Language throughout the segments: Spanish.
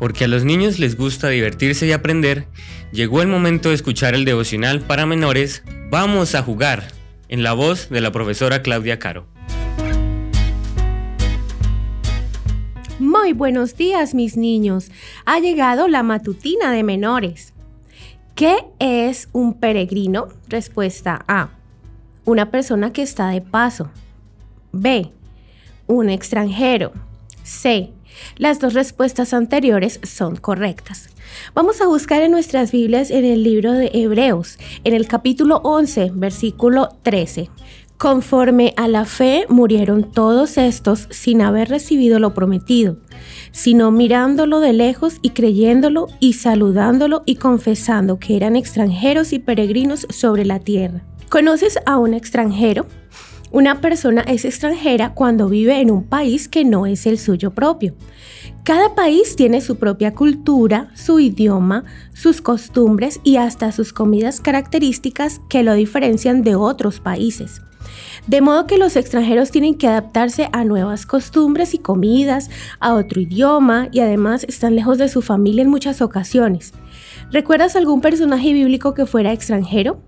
porque a los niños les gusta divertirse y aprender, llegó el momento de escuchar el devocional para menores Vamos a jugar, en la voz de la profesora Claudia Caro. Muy buenos días mis niños, ha llegado la matutina de menores. ¿Qué es un peregrino? Respuesta A. Una persona que está de paso. B. Un extranjero. C. Las dos respuestas anteriores son correctas. Vamos a buscar en nuestras Biblias en el libro de Hebreos, en el capítulo 11, versículo 13. Conforme a la fe murieron todos estos sin haber recibido lo prometido, sino mirándolo de lejos y creyéndolo y saludándolo y confesando que eran extranjeros y peregrinos sobre la tierra. ¿Conoces a un extranjero? Una persona es extranjera cuando vive en un país que no es el suyo propio. Cada país tiene su propia cultura, su idioma, sus costumbres y hasta sus comidas características que lo diferencian de otros países. De modo que los extranjeros tienen que adaptarse a nuevas costumbres y comidas, a otro idioma y además están lejos de su familia en muchas ocasiones. ¿Recuerdas algún personaje bíblico que fuera extranjero?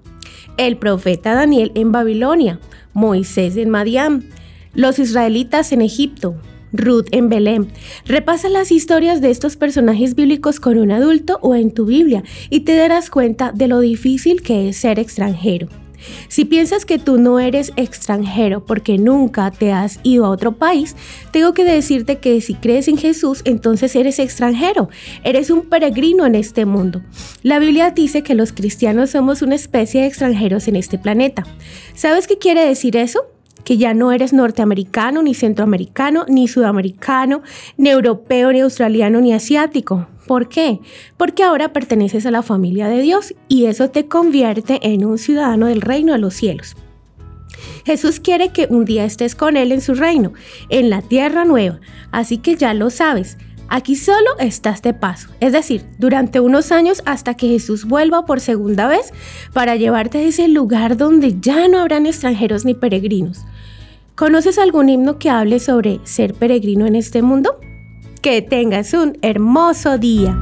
El profeta Daniel en Babilonia, Moisés en Madián, los israelitas en Egipto, Ruth en Belén. Repasa las historias de estos personajes bíblicos con un adulto o en tu Biblia y te darás cuenta de lo difícil que es ser extranjero. Si piensas que tú no eres extranjero porque nunca te has ido a otro país, tengo que decirte que si crees en Jesús, entonces eres extranjero, eres un peregrino en este mundo. La Biblia dice que los cristianos somos una especie de extranjeros en este planeta. ¿Sabes qué quiere decir eso? que ya no eres norteamericano, ni centroamericano, ni sudamericano, ni europeo, ni australiano, ni asiático. ¿Por qué? Porque ahora perteneces a la familia de Dios y eso te convierte en un ciudadano del reino de los cielos. Jesús quiere que un día estés con Él en su reino, en la tierra nueva, así que ya lo sabes. Aquí solo estás de paso, es decir, durante unos años hasta que Jesús vuelva por segunda vez para llevarte a ese lugar donde ya no habrán extranjeros ni peregrinos. ¿Conoces algún himno que hable sobre ser peregrino en este mundo? Que tengas un hermoso día.